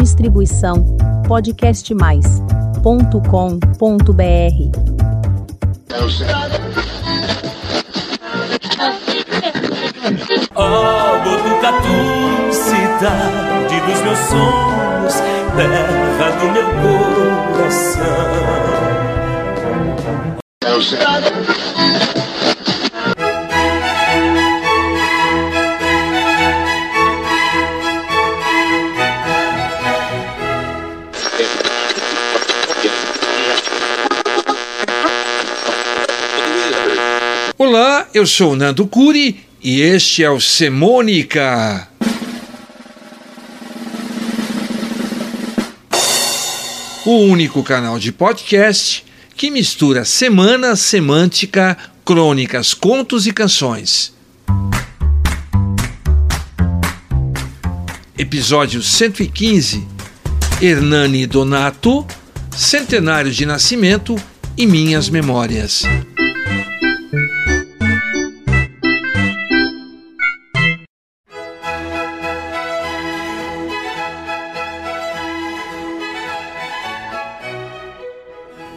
Distribuição podcastmais.com.br. Oh, Botucatu, cidade dos meus sonhos, terra do meu coração. Olá, eu sou Nando Curi e este é o Semônica. O único canal de podcast que mistura semana, semântica, crônicas, contos e canções. Episódio 115 Hernani Donato, Centenário de Nascimento e Minhas Memórias.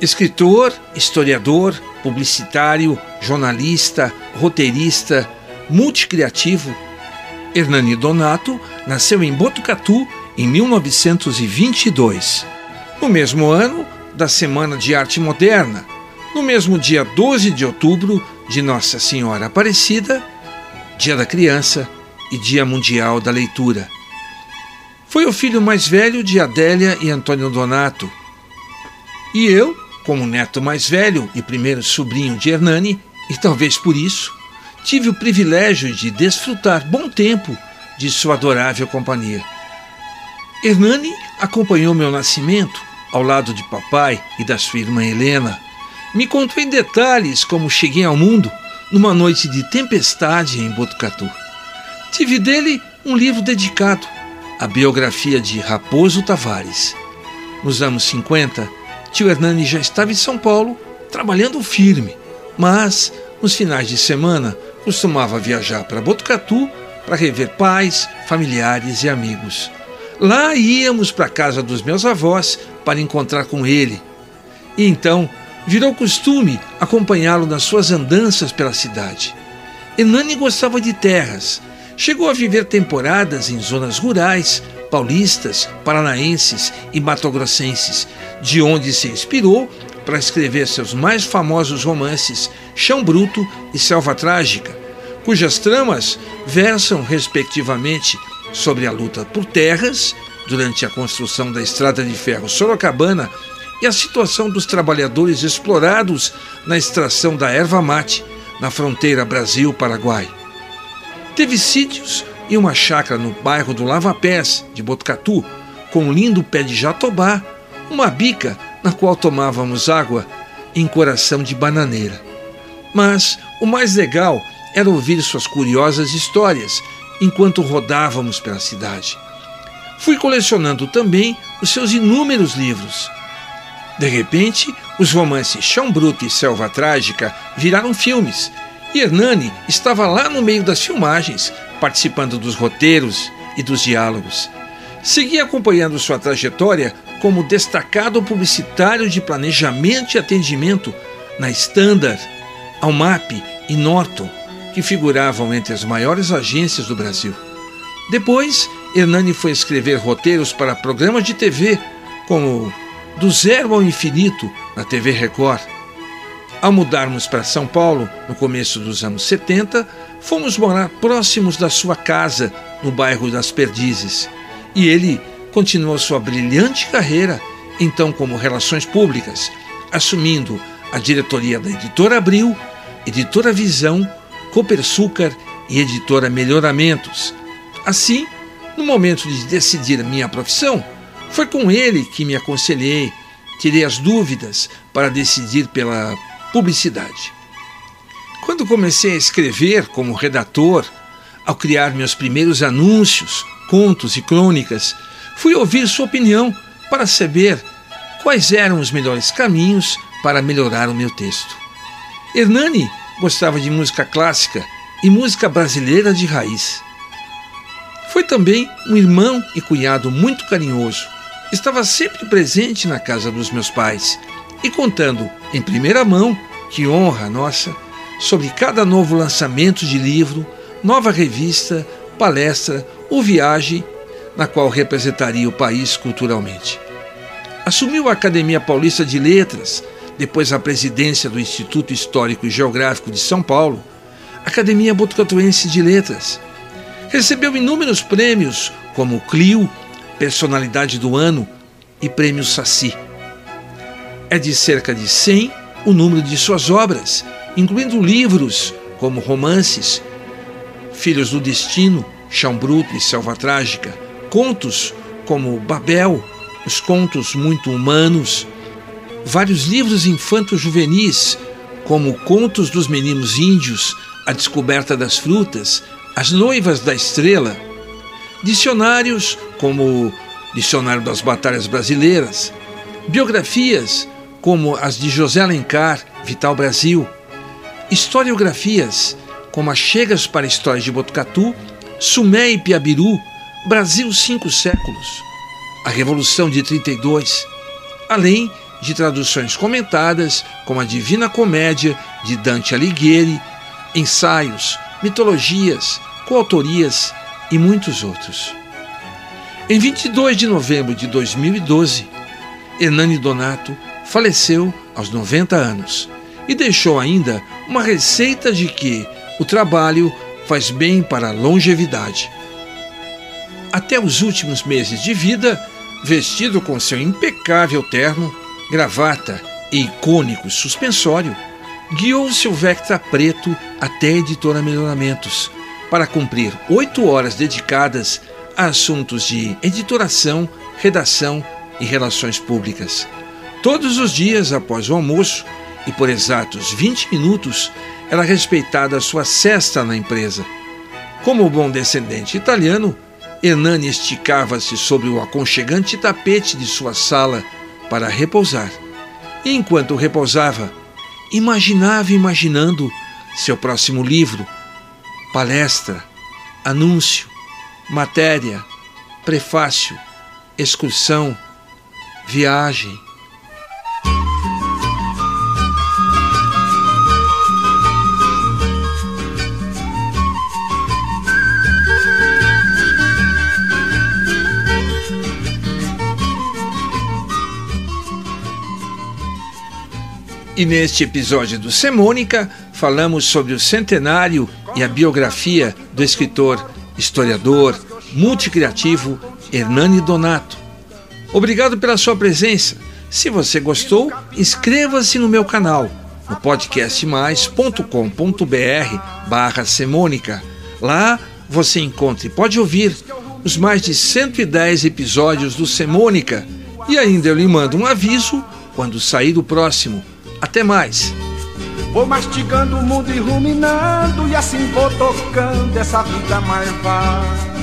Escritor, historiador, publicitário, jornalista, roteirista, multicriativo, Hernani Donato nasceu em Botucatu em 1922. No mesmo ano da Semana de Arte Moderna, no mesmo dia 12 de outubro de Nossa Senhora Aparecida, Dia da Criança e Dia Mundial da Leitura. Foi o filho mais velho de Adélia e Antônio Donato. E eu, como neto mais velho e primeiro sobrinho de Hernani, e talvez por isso, tive o privilégio de desfrutar bom tempo de sua adorável companhia. Hernani acompanhou meu nascimento ao lado de papai e da sua irmã Helena. Me contou em detalhes como cheguei ao mundo numa noite de tempestade em Botucatu. Tive dele um livro dedicado à biografia de Raposo Tavares. Nos anos 50, Tio Hernani já estava em São Paulo, trabalhando firme, mas nos finais de semana costumava viajar para Botucatu para rever pais, familiares e amigos. Lá íamos para a casa dos meus avós para encontrar com ele. E então virou costume acompanhá-lo nas suas andanças pela cidade. Hernani gostava de terras. Chegou a viver temporadas em zonas rurais, paulistas, paranaenses e matogrossenses, de onde se inspirou para escrever seus mais famosos romances Chão Bruto e Selva Trágica, cujas tramas versam, respectivamente, sobre a luta por terras durante a construção da estrada de ferro Sorocabana e a situação dos trabalhadores explorados na extração da erva mate na fronteira Brasil-Paraguai. Teve sítios e uma chácara no bairro do Lava Pés, de Botucatu, com um lindo pé de jatobá, uma bica na qual tomávamos água em coração de bananeira. Mas o mais legal era ouvir suas curiosas histórias enquanto rodávamos pela cidade. Fui colecionando também os seus inúmeros livros. De repente, os romances Chão Bruto e Selva Trágica viraram filmes, e Hernani estava lá no meio das filmagens, participando dos roteiros e dos diálogos. Segui acompanhando sua trajetória como destacado publicitário de planejamento e atendimento na Standard, Almap e Norton, que figuravam entre as maiores agências do Brasil. Depois, Hernani foi escrever roteiros para programas de TV, como Do Zero ao Infinito, na TV Record. Ao mudarmos para São Paulo, no começo dos anos 70, fomos morar próximos da sua casa, no bairro das Perdizes. E ele continuou sua brilhante carreira, então como Relações Públicas, assumindo a diretoria da Editora Abril, Editora Visão, Copersucar e Editora Melhoramentos. Assim, no momento de decidir minha profissão, foi com ele que me aconselhei, tirei as dúvidas para decidir pela publicidade. Quando comecei a escrever como redator, ao criar meus primeiros anúncios, contos e crônicas, fui ouvir sua opinião para saber quais eram os melhores caminhos para melhorar o meu texto. Hernani gostava de música clássica e música brasileira de raiz. Foi também um irmão e cunhado muito carinhoso. Estava sempre presente na casa dos meus pais e contando em primeira mão, que honra nossa, sobre cada novo lançamento de livro, nova revista, palestra ou viagem na qual representaria o país culturalmente. Assumiu a Academia Paulista de Letras, depois a presidência do Instituto Histórico e Geográfico de São Paulo, Academia Botucatuense de Letras. Recebeu inúmeros prêmios, como o Clio, Personalidade do Ano e Prêmio Saci. É de cerca de 100 o número de suas obras, incluindo livros como romances, Filhos do Destino, Chão Bruto e Selva Trágica, contos como Babel, os contos muito humanos, vários livros infantos juvenis, como Contos dos Meninos Índios, A Descoberta das Frutas, As Noivas da Estrela, dicionários como Dicionário das Batalhas Brasileiras, biografias como as de José Alencar, Vital Brasil, historiografias como as Chegas para Histórias de Botucatu, Sumé e Piabiru, Brasil Cinco Séculos, a Revolução de 32, além de traduções comentadas como a Divina Comédia de Dante Alighieri, ensaios, mitologias, coautorias e muitos outros. Em 22 de novembro de 2012, Hernani Donato faleceu aos 90 anos e deixou ainda uma receita de que o trabalho faz bem para a longevidade. Até os últimos meses de vida, vestido com seu impecável terno, gravata e icônico suspensório, guiou seu Vectra preto até a editora Melhoramentos para cumprir oito horas dedicadas a assuntos de editoração, redação e relações públicas. Todos os dias após o almoço, e por exatos 20 minutos, era respeitada sua cesta na empresa. Como bom descendente italiano, Hernani esticava-se sobre o aconchegante tapete de sua sala para repousar. E enquanto repousava, imaginava imaginando seu próximo livro, palestra, anúncio, matéria, prefácio, excursão, viagem. E neste episódio do Semônica, falamos sobre o centenário e a biografia do escritor, historiador, multicriativo Hernani Donato. Obrigado pela sua presença. Se você gostou, inscreva-se no meu canal no podcastmais.com.br barra Semônica. Lá você encontra e pode ouvir os mais de 110 episódios do Semônica e ainda eu lhe mando um aviso quando sair do próximo. Até mais! Vou mastigando o mundo e ruminando E assim vou tocando essa vida marvada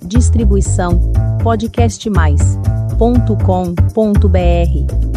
Distribuição podcastmais.com.br